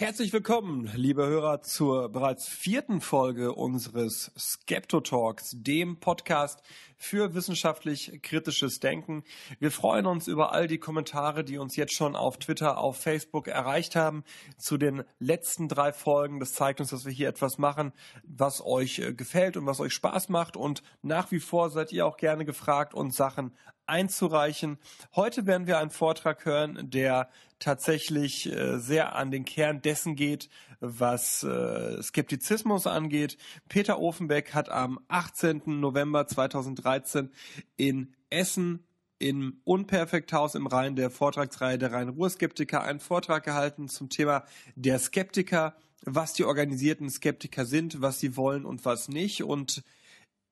Herzlich willkommen, liebe Hörer, zur bereits vierten Folge unseres Skepto Talks, dem Podcast für wissenschaftlich kritisches Denken. Wir freuen uns über all die Kommentare, die uns jetzt schon auf Twitter, auf Facebook erreicht haben zu den letzten drei Folgen. Das zeigt uns, dass wir hier etwas machen, was euch äh, gefällt und was euch Spaß macht. Und nach wie vor seid ihr auch gerne gefragt, uns Sachen einzureichen. Heute werden wir einen Vortrag hören, der tatsächlich äh, sehr an den Kern dessen geht, was äh, Skeptizismus angeht. Peter Ofenbeck hat am 18. November 2013 in Essen im Unperfekthaus im Rhein der Vortragsreihe der Rhein-Ruhr-Skeptiker einen Vortrag gehalten zum Thema der Skeptiker, was die organisierten Skeptiker sind, was sie wollen und was nicht. Und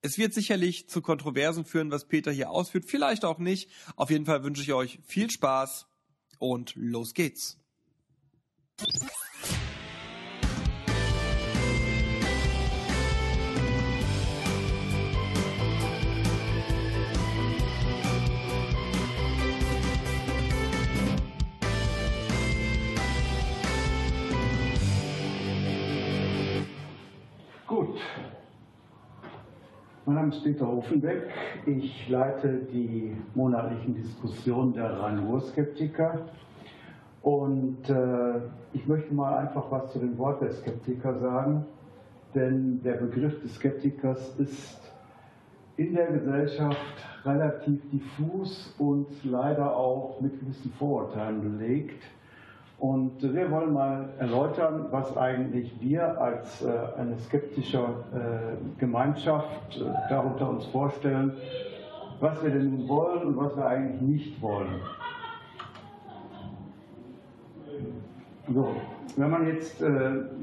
es wird sicherlich zu Kontroversen führen, was Peter hier ausführt, vielleicht auch nicht. Auf jeden Fall wünsche ich euch viel Spaß und los geht's. Mein Name ist Peter Hofenbeck. Ich leite die monatlichen Diskussionen der Rhein-Ruhr-Skeptiker. Und äh, ich möchte mal einfach was zu dem Wort der Skeptiker sagen. Denn der Begriff des Skeptikers ist in der Gesellschaft relativ diffus und leider auch mit gewissen Vorurteilen belegt. Und wir wollen mal erläutern, was eigentlich wir als äh, eine skeptische äh, Gemeinschaft äh, darunter uns vorstellen, was wir denn wollen und was wir eigentlich nicht wollen. So, wenn man jetzt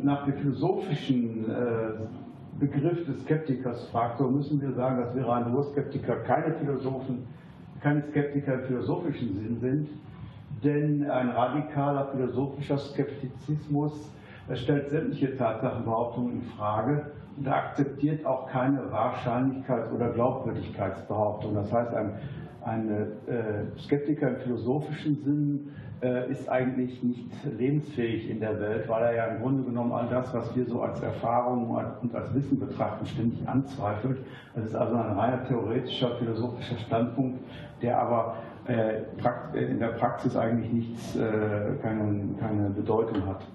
nach dem philosophischen Begriff des Skeptikers fragt, so müssen wir sagen, dass wir nur Skeptiker keine Philosophen, keine Skeptiker im philosophischen Sinn sind denn ein radikaler philosophischer Skeptizismus stellt sämtliche Tatsachenbehauptungen in Frage und akzeptiert auch keine Wahrscheinlichkeits- oder Glaubwürdigkeitsbehauptung. Das heißt, ein, ein äh, Skeptiker im philosophischen Sinn äh, ist eigentlich nicht lebensfähig in der Welt, weil er ja im Grunde genommen all das, was wir so als Erfahrung und als Wissen betrachten, ständig anzweifelt. Das ist also ein reiner theoretischer, philosophischer Standpunkt, der aber in der Praxis eigentlich nichts, äh, keine Bedeutung hat.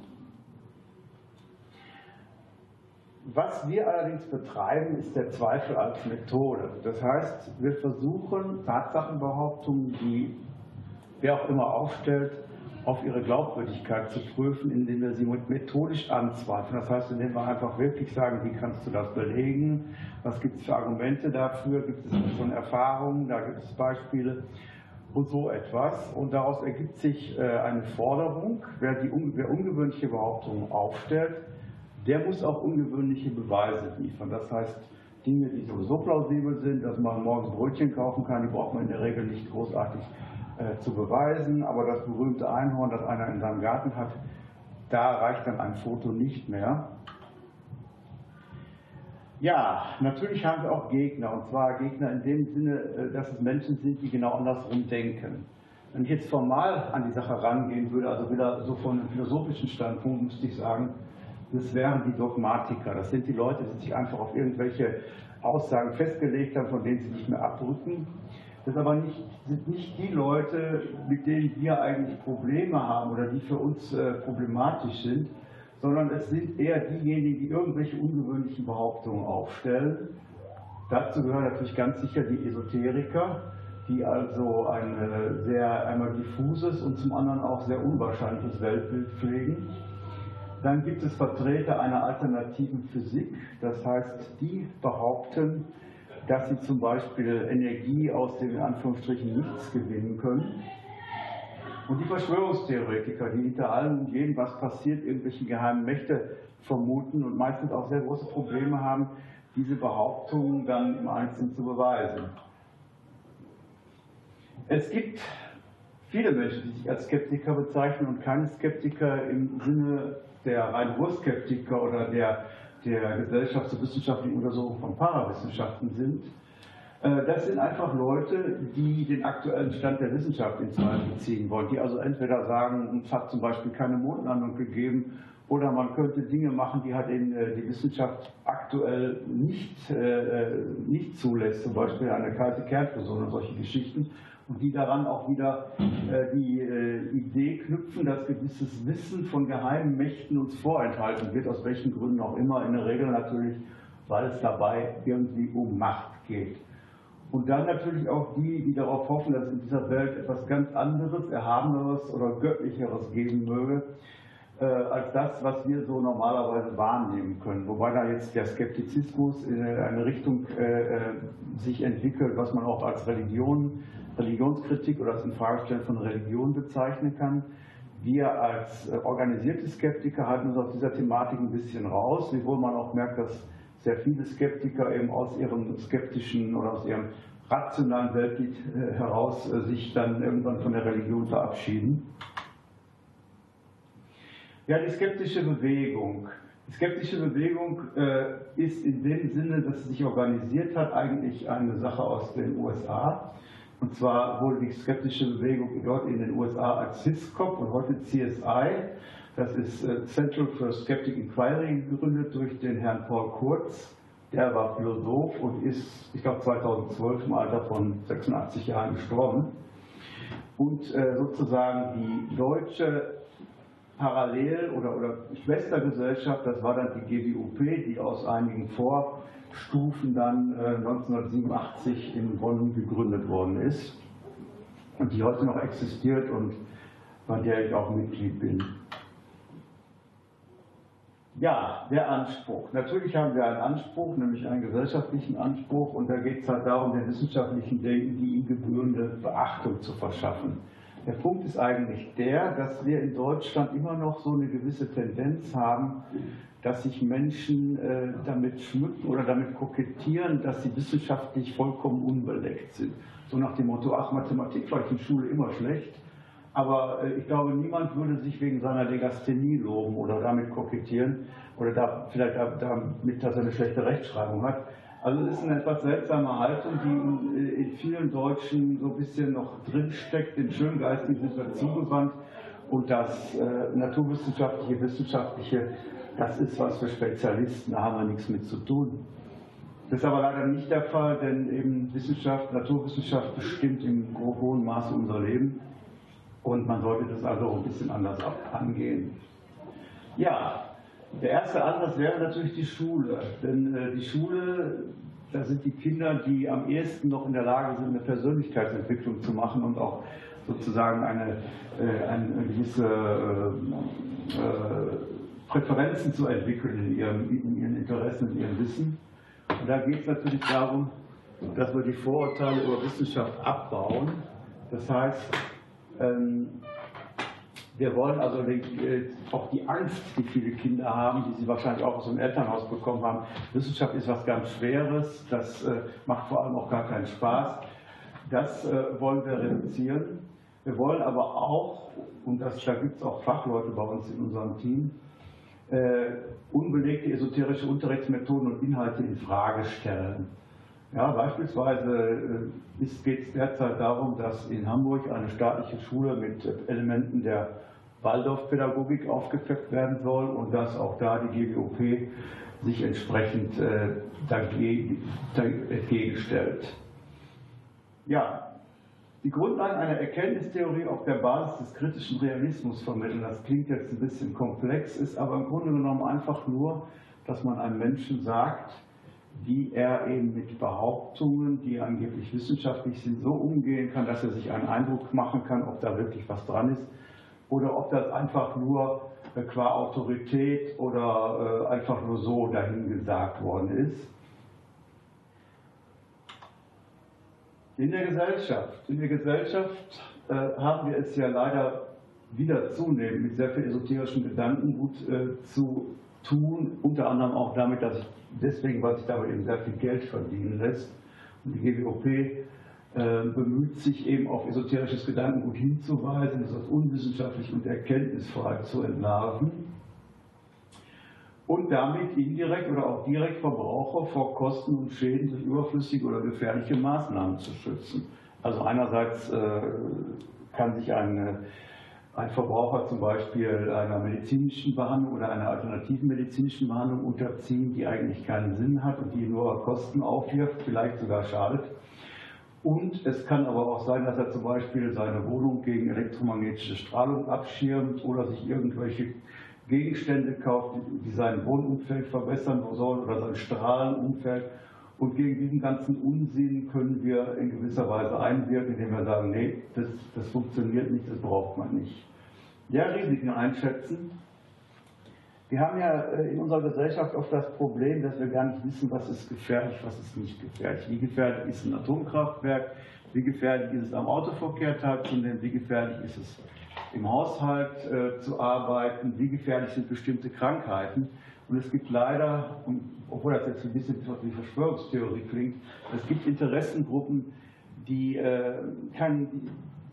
Was wir allerdings betreiben, ist der Zweifel als Methode. Das heißt, wir versuchen Tatsachenbehauptungen, die wer auch immer aufstellt, auf ihre Glaubwürdigkeit zu prüfen, indem wir sie methodisch anzweifeln. Das heißt, indem wir einfach wirklich sagen, wie kannst du das belegen? Was gibt es für Argumente dafür? Gibt es schon Erfahrungen? Da gibt es Beispiele und so etwas. Und daraus ergibt sich äh, eine Forderung, wer, die, wer ungewöhnliche Behauptungen aufstellt, der muss auch ungewöhnliche Beweise liefern. Das heißt, Dinge, die sowieso plausibel sind, dass man morgens Brötchen kaufen kann, die braucht man in der Regel nicht großartig äh, zu beweisen. Aber das berühmte Einhorn, das einer in seinem Garten hat, da reicht dann ein Foto nicht mehr. Ja, natürlich haben wir auch Gegner, und zwar Gegner in dem Sinne, äh, dass es Menschen sind, die genau andersrum denken. Wenn ich jetzt formal an die Sache rangehen würde, also wieder so von einem philosophischen Standpunkt, müsste ich sagen, das wären die Dogmatiker. Das sind die Leute, die sich einfach auf irgendwelche Aussagen festgelegt haben, von denen sie nicht mehr abrücken. Das aber nicht, sind nicht die Leute, mit denen wir eigentlich Probleme haben oder die für uns äh, problematisch sind, sondern es sind eher diejenigen, die irgendwelche ungewöhnlichen Behauptungen aufstellen. Dazu gehören natürlich ganz sicher die Esoteriker, die also ein sehr einmal diffuses und zum anderen auch sehr unwahrscheinliches Weltbild pflegen. Dann gibt es Vertreter einer alternativen Physik, das heißt, die behaupten, dass sie zum Beispiel Energie aus dem in Anführungsstrichen Nichts gewinnen können. Und die Verschwörungstheoretiker, die hinter allem und jedem, was passiert, irgendwelche geheimen Mächte vermuten und meistens auch sehr große Probleme haben, diese Behauptungen dann im Einzelnen zu beweisen. Es gibt viele Menschen, die sich als Skeptiker bezeichnen und keine Skeptiker im Sinne der rein Urskeptiker oder der, der Gesellschafts- und wissenschaftlichen Untersuchung von Parawissenschaften sind. Äh, das sind einfach Leute, die den aktuellen Stand der Wissenschaft in Zweifel ziehen wollen, die also entweder sagen, es hat zum Beispiel keine Mondlandung gegeben Oder man könnte Dinge machen, die halt eben die Wissenschaft aktuell nicht, nicht zulässt, zum Beispiel eine kalte Kernfusion und solche Geschichten und die daran auch wieder äh, die äh, Idee knüpfen, dass gewisses Wissen von geheimen Mächten uns vorenthalten wird, aus welchen Gründen auch immer, in der Regel natürlich, weil es dabei irgendwie um Macht geht. Und dann natürlich auch die, die darauf hoffen, dass in dieser Welt etwas ganz anderes, Erhabeneres oder Göttlicheres geben möge, äh, als das, was wir so normalerweise wahrnehmen können. Wobei da jetzt der Skeptizismus in eine Richtung äh, äh sich entwickelt, was man auch als Religion Religionskritik oder das Infragestellen von Religion bezeichnen kann. Wir als äh, organisierte Skeptiker halten uns aus dieser Thematik ein bisschen raus, wiewohl man auch merkt, dass sehr viele Skeptiker eben aus ihrem skeptischen oder aus ihrem rationalen Weltbild äh, heraus äh, sich dann irgendwann von der Religion verabschieden. Ja, die skeptische Bewegung. Die skeptische Bewegung ist in dem Sinne, dass sie sich organisiert hat, eigentlich eine Sache aus den USA. Und zwar wurde die skeptische Bewegung dort in den USA als CISCOP und heute CSI, das ist äh, Central for Skeptic Inquiry, gegründet durch den Herrn Paul Kurz. Der war Philosoph und ist, ich glaube, 2012 im Alter von 86 Jahren gestorben. Und äh, sozusagen die deutsche Parallel- oder, oder Schwestergesellschaft, das war dann die GWUP, die aus einigen Vor- Stufen dann 1987 äh, in Bonn gegründet worden ist und die heute noch existiert und bei der ich auch Mitglied bin. Ja, der Anspruch. Natürlich haben wir einen Anspruch, nämlich einen gesellschaftlichen Anspruch, und da geht es halt darum, den wissenschaftlichen Denken die ihm gebührende Beachtung zu verschaffen. Der Punkt ist eigentlich der, dass wir in Deutschland immer noch so eine gewisse Tendenz haben, dass sich Menschen äh, damit schmücken oder damit kokettieren, dass sie wissenschaftlich vollkommen unbeleckt sind. So nach dem Motto, ach, Mathematik war ich in Schule immer schlecht, aber äh, ich glaube, niemand würde sich wegen seiner Legasthenie loben oder damit kokettieren oder da, vielleicht damit, dass er eine schlechte Rechtschreibung hat. Also es ist eine etwas seltsame Haltung, die in, in vielen Deutschen so ein bisschen noch drinsteckt, den Schöngeistigen sind wir zugewandt und das äh, naturwissenschaftliche, wissenschaftliche das ist was für Spezialisten, da haben wir nichts mit zu tun. Das ist aber leider nicht der Fall, denn eben Wissenschaft, Naturwissenschaft bestimmt im hohen Maße unser Leben und man sollte das also ein bisschen anders angehen. Ja, der erste Ansatz wäre natürlich die Schule, denn äh, die Schule, da sind die Kinder, die am ehesten noch in der Lage sind, eine Persönlichkeitsentwicklung zu machen und auch sozusagen eine, äh, eine gewisse äh, äh Präferenzen zu entwickeln in ihrem, in ihren Interessen, in ihrem Wissen. Und da geht es natürlich darum, dass wir die Vorurteile über Wissenschaft abbauen. Das heißt, wir wollen also äh, auch die Angst, die viele Kinder haben, die sie wahrscheinlich auch aus dem Elternhaus bekommen haben. Wissenschaft ist was ganz Schweres, das äh, macht vor allem auch gar keinen Spaß. Das äh, wollen wir reduzieren. Wir wollen aber auch, und das, da gibt es auch Fachleute bei uns in unserem Team, unbelegte esoterische Unterrichtsmethoden und Inhalte in Frage stellen. Ja, beispielsweise äh, geht es derzeit darum, dass in Hamburg eine staatliche Schule mit Elementen der Waldorfpädagogik aufgepeppt werden soll und dass auch da die GWOP sich entsprechend äh, dagegen, entgegenstellt. Ja, die Grundlagen einer Erkenntnistheorie auf der Basis des kritischen Realismus vermitteln. Das klingt jetzt ein bisschen komplex, ist aber im Grunde genommen einfach nur, dass man einem Menschen sagt, wie er eben mit Behauptungen, die angeblich wissenschaftlich sind, so umgehen kann, dass er sich einen Eindruck machen kann, ob da wirklich was dran ist oder ob das einfach nur äh, qua Autorität oder äh, einfach nur so dahingesagt worden ist. In der Gesellschaft. In der Gesellschaft äh, haben wir es ja leider wieder zunehmend mit sehr viel esoterischen Gedankengut äh, zu tun, unter anderem auch damit, dass ich deswegen, weil sich dabei eben sehr viel Geld verdienen lässt. Und die GWOP äh, bemüht sich eben auf esoterisches Gedankengut hinzuweisen, das als unwissenschaftlich und erkenntnisfrei zu entlarven und damit indirekt oder auch direkt Verbraucher vor Kosten und Schäden durch überflüssige oder gefährliche Maßnahmen zu schützen. Also einerseits äh, kann sich ein, ein Verbraucher zum Beispiel einer medizinischen Behandlung oder einer alternativen medizinischen Behandlung unterziehen, die eigentlich keinen Sinn hat und die nur Kosten aufwirft, vielleicht sogar schadet. Und es kann aber auch sein, dass er zum Beispiel seine Wohnung gegen elektromagnetische Strahlung abschirmt oder sich irgendwelche Gegenstände kauft, die sein Wohnumfeld verbessern sollen oder sein Strahlenumfeld. Und gegen diesen ganzen Unsinn können wir in gewisser Weise einwirken, indem wir sagen, nee, das, das funktioniert nicht, das braucht man nicht. Ja, Risiken einschätzen. Wir haben ja äh, in unserer Gesellschaft oft das Problem, dass wir gar nicht wissen, was ist gefährlich, was ist nicht gefährlich. Wie gefährlich ist ein Atomkraftwerk, wie gefährlich ist es am Autoverkehr teilzunehmen, wie gefährlich ist es im Haushalt äh, zu arbeiten, wie gefährlich sind bestimmte Krankheiten. Und es gibt leider, obwohl das jetzt ein bisschen wie Verschwörungstheorie klingt, es gibt Interessengruppen, die, äh, kann,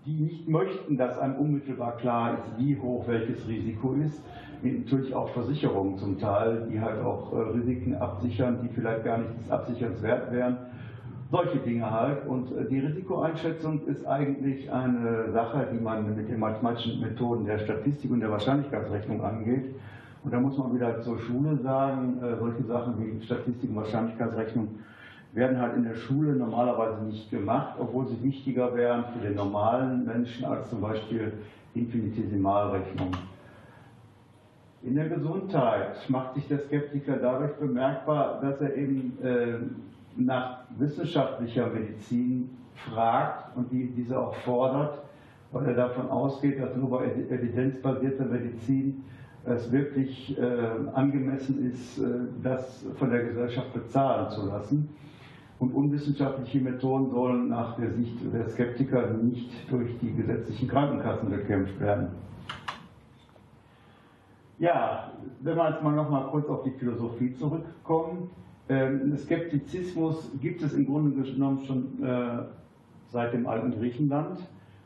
die nicht möchten, dass einem unmittelbar klar ist, wie hoch welches Risiko ist. Natürlich auch Versicherungen zum Teil, die halt auch äh, Risiken absichern, die vielleicht gar nicht des Absicherns wert wären. Solche Dinge halt. Und äh, die Risikoeinschätzung ist eigentlich eine Sache, die man mit den mathematischen Methoden der Statistik und der Wahrscheinlichkeitsrechnung angeht. Und da muss man wieder zur Schule sagen, äh, solche Sachen wie Statistik und Wahrscheinlichkeitsrechnung werden halt in der Schule normalerweise nicht gemacht, obwohl sie wichtiger wären für den normalen Menschen als zum Beispiel Infinitesimalrechnung. In der Gesundheit macht sich der Skeptiker dadurch bemerkbar, dass er eben äh, nach wissenschaftlicher Medizin fragt und die, diese auch fordert, weil er davon ausgeht, dass nur bei evidenzbasierter Medizin es wirklich äh, angemessen ist, äh, das von der Gesellschaft bezahlen zu lassen. Und unwissenschaftliche Methoden sollen nach der Sicht der Skeptiker nicht durch die gesetzlichen Krankenkassen bekämpft werden. Ja, wenn wir jetzt mal noch mal kurz auf die Philosophie zurückkommen. Ähm, Skeptizismus gibt es im Grunde genommen schon äh, seit dem alten Griechenland.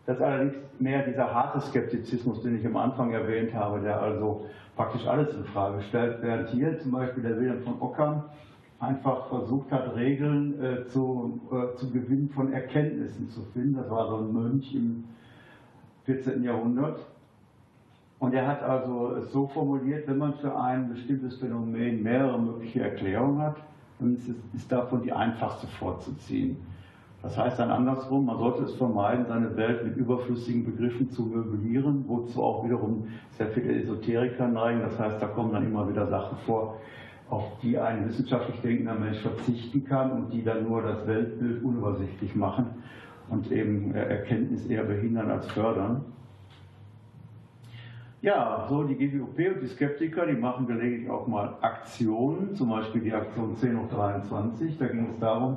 Das ist allerdings mehr dieser harte Skeptizismus, den ich am Anfang erwähnt habe, der also praktisch alles in Frage stellt, während hier zum Beispiel der Wilhelm von Ockham einfach versucht hat, Regeln äh, zu, äh, zu Gewinn von Erkenntnissen zu finden. Das war so ein Mönch im 14. Jahrhundert. Und er hat also es so formuliert, wenn man für ein bestimmtes Phänomen mehrere mögliche Erklärungen hat, dann ist, es, ist davon die einfachste vorzuziehen. Das heißt dann andersrum, man sollte es vermeiden, seine Welt mit überflüssigen Begriffen zu möblieren, wozu auch wiederum sehr viele Esoteriker neigen. Das heißt, da kommen dann immer wieder Sachen vor, auf die ein wissenschaftlich denkender Mensch verzichten kann und die dann nur das Weltbild unübersichtlich machen und eben Erkenntnis eher behindern als fördern. Ja, so die GWOP und die Skeptiker, die machen gelegentlich auch mal Aktionen, zum Beispiel die Aktion 10 hoch 23. Da ging es darum,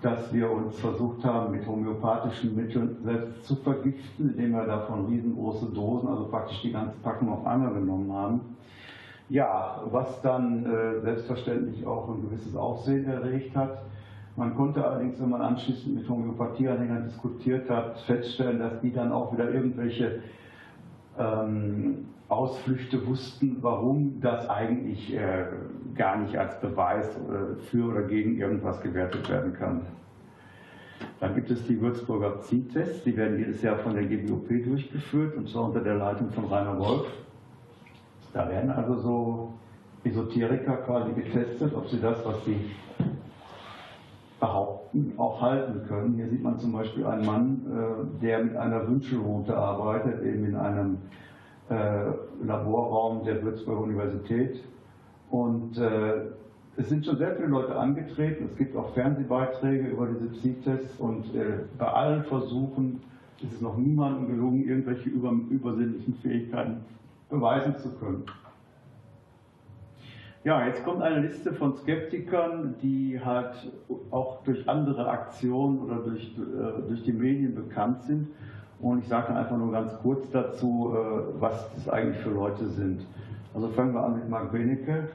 dass wir uns versucht haben, mit homöopathischen Mitteln selbst zu vergiften, indem wir davon riesengroße Dosen, also praktisch die ganze Packung auf einmal genommen haben. Ja, was dann äh, selbstverständlich auch ein gewisses Aufsehen erregt hat. Man konnte allerdings, wenn man anschließend mit Homöopathieanhängern diskutiert hat, feststellen, dass die dann auch wieder irgendwelche ähm, Ausflüchte wussten, warum das eigentlich äh, gar nicht als Beweis äh, für oder gegen irgendwas gewertet werden kann. Dann gibt es die Würzburger Zieltests, die werden jedes Jahr von der GBOP durchgeführt und zwar unter der Leitung von Rainer Wolf. Da werden also so Esoteriker quasi getestet, ob sie das, was sie behaupten, auch halten können. Hier sieht man zum Beispiel einen Mann, äh, der mit einer Wünschelroute arbeitet, eben in einem äh, Laborraum der Würzburger Universität. Und äh, es sind schon sehr viele Leute angetreten. Es gibt auch Fernsehbeiträge über diese Psy-Tests und bei allen Versuchen ist es noch niemandem gelungen, irgendwelche übersinnlichen Fähigkeiten beweisen zu können. Ja, jetzt kommt eine Liste von Skeptikern, die halt auch durch andere Aktionen oder durch, äh, durch die Medien bekannt sind. Und ich sage einfach nur ganz kurz dazu, äh, was das eigentlich für Leute sind. Also fangen wir an mit Mark Benecke.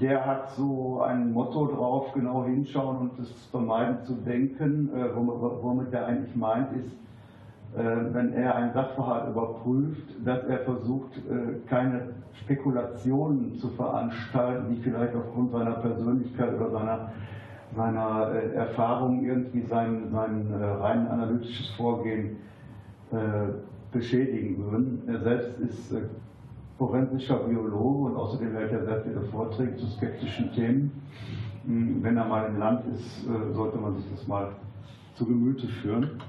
Der hat so ein Motto drauf, genau hinschauen und das vermeiden zu denken. Äh, womit er eigentlich meint, ist, wenn er einen Sachverhalt überprüft, dass er versucht, äh, keine Spekulationen zu veranstalten, die vielleicht aufgrund seiner Persönlichkeit oder seiner, seiner äh, Erfahrung irgendwie sein, sein rein analytisches Vorgehen beschädigen würden. Er selbst ist äh, forensischer Biologe und außerdem hält er sehr viele Vorträge zu skeptischen Themen. Hm, wenn er mal im Land ist, äh, sollte man sich das mal zu Gemüte führen.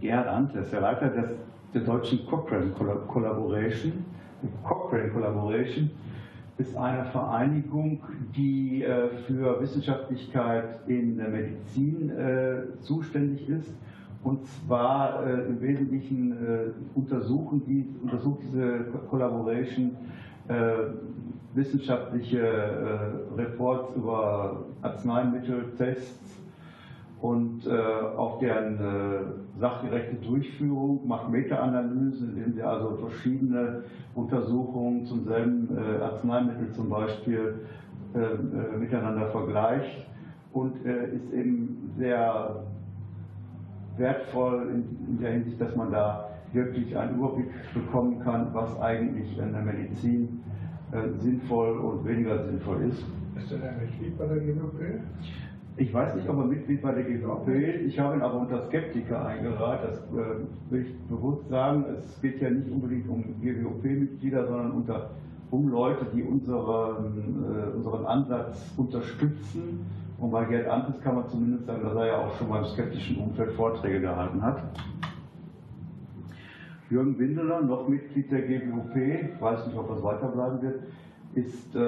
Gerhard ist der Leiter des, der deutschen Cochrane Collaboration. Die Cochrane Collaboration ist eine Vereinigung, die äh, für Wissenschaftlichkeit in der Medizin äh, zuständig ist. Und zwar äh, im Wesentlichen untersuchen die, untersucht diese Collaboration wissenschaftliche Reports über Arzneimittel, Tests, und äh, auf deren äh, sachgerechte Durchführung macht Meta-Analysen, indem sie also verschiedene Untersuchungen zum selben äh, Arzneimittel zum Beispiel äh, äh, miteinander vergleicht und äh, ist eben sehr wertvoll in, in, der Hinsicht, dass man da wirklich einen Überblick bekommen kann, was eigentlich in der Medizin sinnvoll und weniger sinnvoll ist. Ist ein Mitglied bei der GWP? Ich weiß nicht, ob er Mitglied bei der GWP ist. Ich habe ihn aber unter Skeptiker eingeladen. Das äh, will ich bewusst sagen. Es geht ja nicht unbedingt um GWP-Mitglieder, sondern unter, um Leute, die unseren, äh, unseren Ansatz unterstützen. Und bei Gerd Antes kann man zumindest sagen, dass er ja auch schon mal im skeptischen Umfeld Vorträge gehalten hat. Jürgen Windeler, noch Mitglied der GWP, weiß nicht, ob das weiterbleiben wird, ist äh,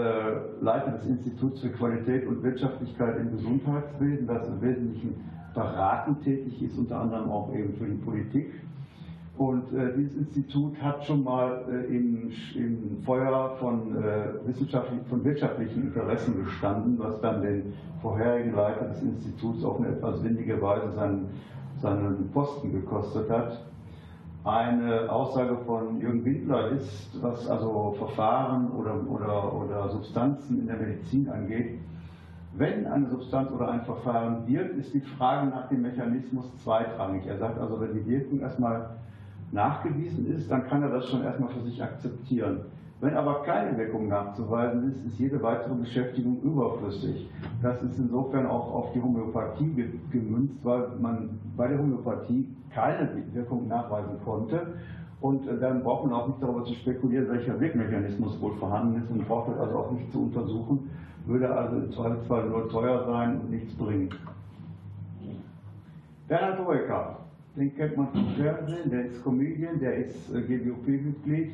Leiter des Instituts für Qualität und Wirtschaftlichkeit im Gesundheitswesen, das im Wesentlichen beratend tätig ist, unter anderem auch eben für die Politik. Und äh, dieses Institut hat schon mal äh, im, im, Feuer von, äh, wissenschaftlich, von wirtschaftlichen Interessen gestanden, was dann den vorherigen Leiter des Instituts auf eine etwas windige Weise seinen, seinen Posten gekostet hat eine Aussage von Jürgen Windler ist, was also Verfahren oder, oder, oder Substanzen in der Medizin angeht. Wenn eine Substanz oder ein Verfahren wirkt, ist die Frage nach dem Mechanismus zweitrangig. Er sagt also, wenn die Wirkung erstmal nachgewiesen ist, dann kann er das schon erstmal für sich akzeptieren. Wenn aber keine Wirkung nachzuweisen ist, ist jede weitere Beschäftigung überflüssig. Das ist insofern auch auf die Homöopathie gemünzt, weil man bei der Homöopathie keine Wirkung nachweisen konnte. Und äh, dann braucht man auch nicht darüber zu spekulieren, welcher Wirkmechanismus wohl vorhanden ist und braucht das also auch nicht zu untersuchen, würde also im Zweifelsfall nur teuer sein und nichts bringen. Bernhard Hoeker, den kennt man vom Fernsehen, der ist Comedian, der ist äh, GWOP-Mitglied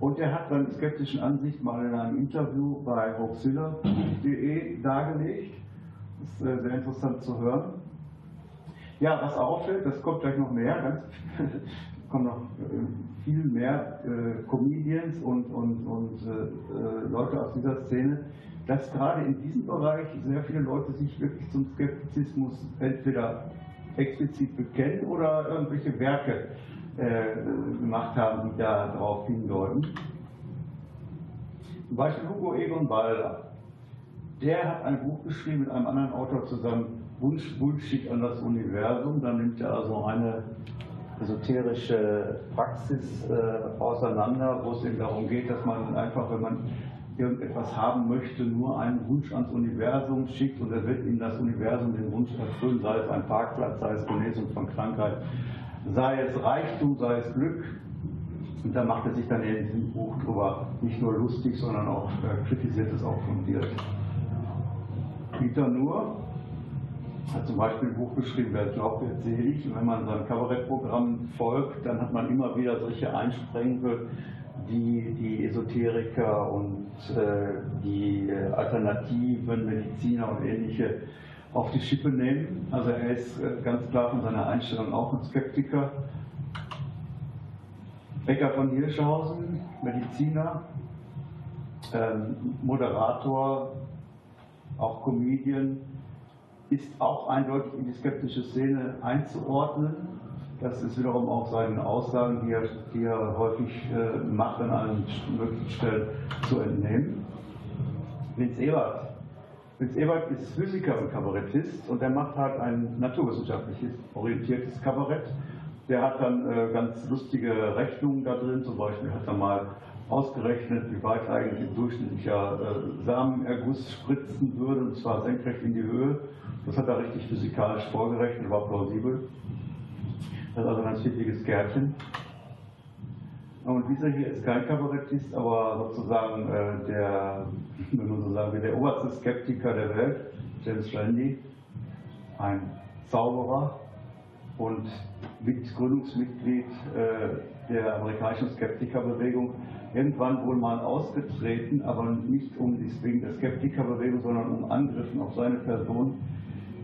und er hat seine skeptischen Ansicht mal in einem Interview bei hoaxilla.de dargelegt. Das ist äh, sehr interessant zu hören. Ja, was auffällt, das kommt gleich noch mehr, ganz, kommen noch äh, viel mehr äh, Comedians und, und, und Leute aus dieser Szene, dass gerade in diesem Bereich sehr viele Leute sich wirklich zum Skeptizismus entweder explizit bekennen oder irgendwelche Werke äh, gemacht haben, die da darauf hindeuten. Zum Beispiel Hugo Egon Balder. Der hat ein Buch geschrieben mit einem anderen Autor zusammen, Wunsch Bullshit an das Universum. Da nimmt er also eine esoterische Praxis äh, auseinander, wo es eben darum geht, dass man einfach, wenn man irgendetwas haben möchte, nur einen Wunsch ans Universum schickt und er wird ihm das Universum den Wunsch erfüllen, sei es ein Parkplatz, sei es Genesung von Krankheit, sei es Reichtum, sei es Glück. Und da macht er sich dann in diesem Buch drüber nicht nur lustig, sondern auch äh, kritisiert es auch fundiert. Peter Nur hat zum Beispiel ein Buch geschrieben, wer glaubt, wird selig. Und wenn man seinem Kabarettprogramm folgt, dann hat man immer wieder solche Einsprengel, die die Esoteriker und äh, die äh, alternativen Mediziner und ähnliche auf die Schippe nehmen. Also er ist äh, ganz klar von seiner Einstellung auch ein Skeptiker. Becker von Hirschhausen, Mediziner, ähm, Moderator, auch Comedian, ist auch eindeutig in die skeptische Szene einzuordnen. Das ist wiederum auch seinen Aussagen, die er, die er häufig äh, macht, an allen möglichen Stellen zu entnehmen. Vince Ebert Fritz Ebert ist Physiker und Kabarettist und der macht halt ein naturwissenschaftliches orientiertes Kabarett. Der hat dann äh, ganz lustige Rechnungen da drin, zum Beispiel hat er mal ausgerechnet, wie weit eigentlich ein durchschnittlicher äh, Samenerguss spritzen würde, und zwar senkrecht in die Höhe. Das hat er richtig physikalisch vorgerechnet, war plausibel. Das ist also ein ganz pfiffiges Kärtchen. Und dieser hier ist kein Kabarettist, aber sozusagen äh, der, wenn man so sagen will, der oberste Skeptiker der Welt, James Randi, ein Zauberer und Gründungsmitglied äh, der amerikanischen Skeptikerbewegung. Irgendwann wohl mal ausgetreten, aber nicht um wegen der Skeptikerbewegung, sondern um Angriffen auf seine Person,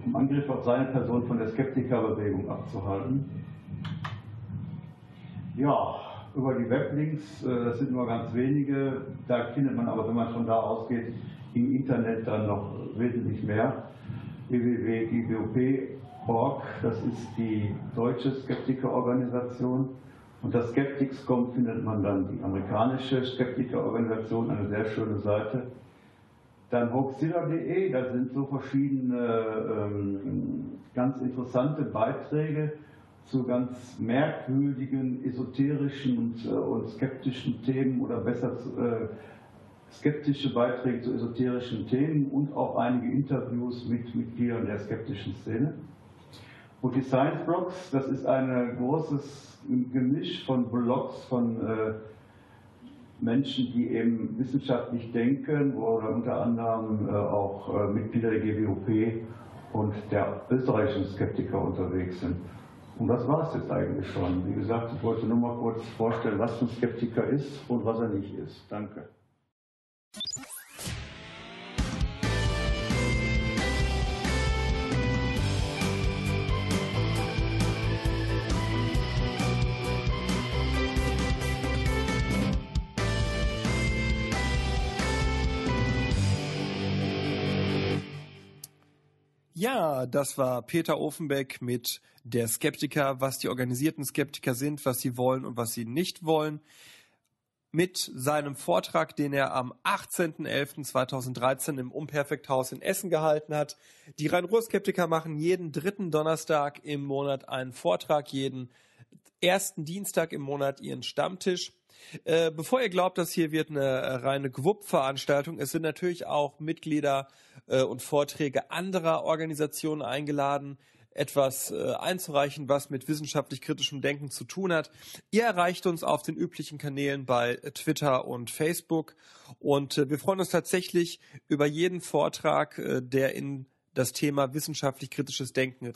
um Angriffe auf seine Person von der Skeptikerbewegung abzuhalten. Ja, über die Weblinks, äh, das sind nur ganz wenige, da findet man aber, wenn man schon da ausgeht, im Internet dann noch wesentlich mehr. www.iwop.org, das ist die deutsche Skeptikerorganisation. Unter Skeptics.com findet man dann die amerikanische Skeptikerorganisation, eine sehr schöne Seite. Dann hoaxilla.de, da sind so verschiedene ähm, ganz interessante Beiträge zu ganz merkwürdigen, esoterischen und, äh, und skeptischen Themen oder besser äh, skeptische Beiträge zu esoterischen Themen und auch einige Interviews mit Mitgliedern der skeptischen Szene. Und die Science Blogs, das ist ein großes Gemisch von Blogs von äh, Menschen, die eben wissenschaftlich denken, wo unter anderem äh, auch äh, Mitglieder der GWOP und der österreichischen Skeptiker unterwegs sind. Und das war es jetzt eigentlich schon. Wie gesagt, ich wollte nur mal kurz vorstellen, was ein Skeptiker ist und was er nicht ist. Danke. Ja, das war Peter Ofenbeck mit der Skeptiker, was die organisierten Skeptiker sind, was sie wollen und was sie nicht wollen. Mit seinem Vortrag, den er am 18.11.2013 im Unperfekthaus in Essen gehalten hat. Die Rhein-Ruhr-Skeptiker machen jeden dritten Donnerstag im Monat einen Vortrag, jeden ersten Dienstag im Monat ihren Stammtisch. Äh, bevor ihr glaubt, das hier wird eine reine Gwupp-Veranstaltung, es sind natürlich auch Mitglieder äh, und Vorträge anderer Organisationen eingeladen, etwas äh, einzureichen, was mit wissenschaftlich kritischem Denken zu tun hat. Ihr erreicht uns auf den üblichen Kanälen bei Twitter und Facebook und äh, wir freuen uns tatsächlich über jeden Vortrag, äh, der in das Thema wissenschaftlich kritisches Denken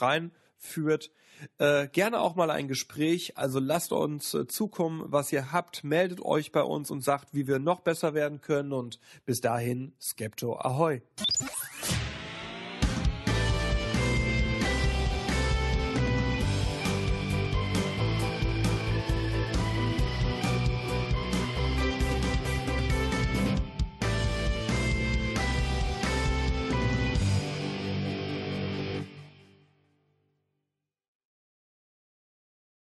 reinführt. Äh, gerne auch mal ein Gespräch. Also lasst uns äh, zukommen, was ihr habt. Meldet euch bei uns und sagt, wie wir noch besser werden können. Und bis dahin, Skepto Ahoi.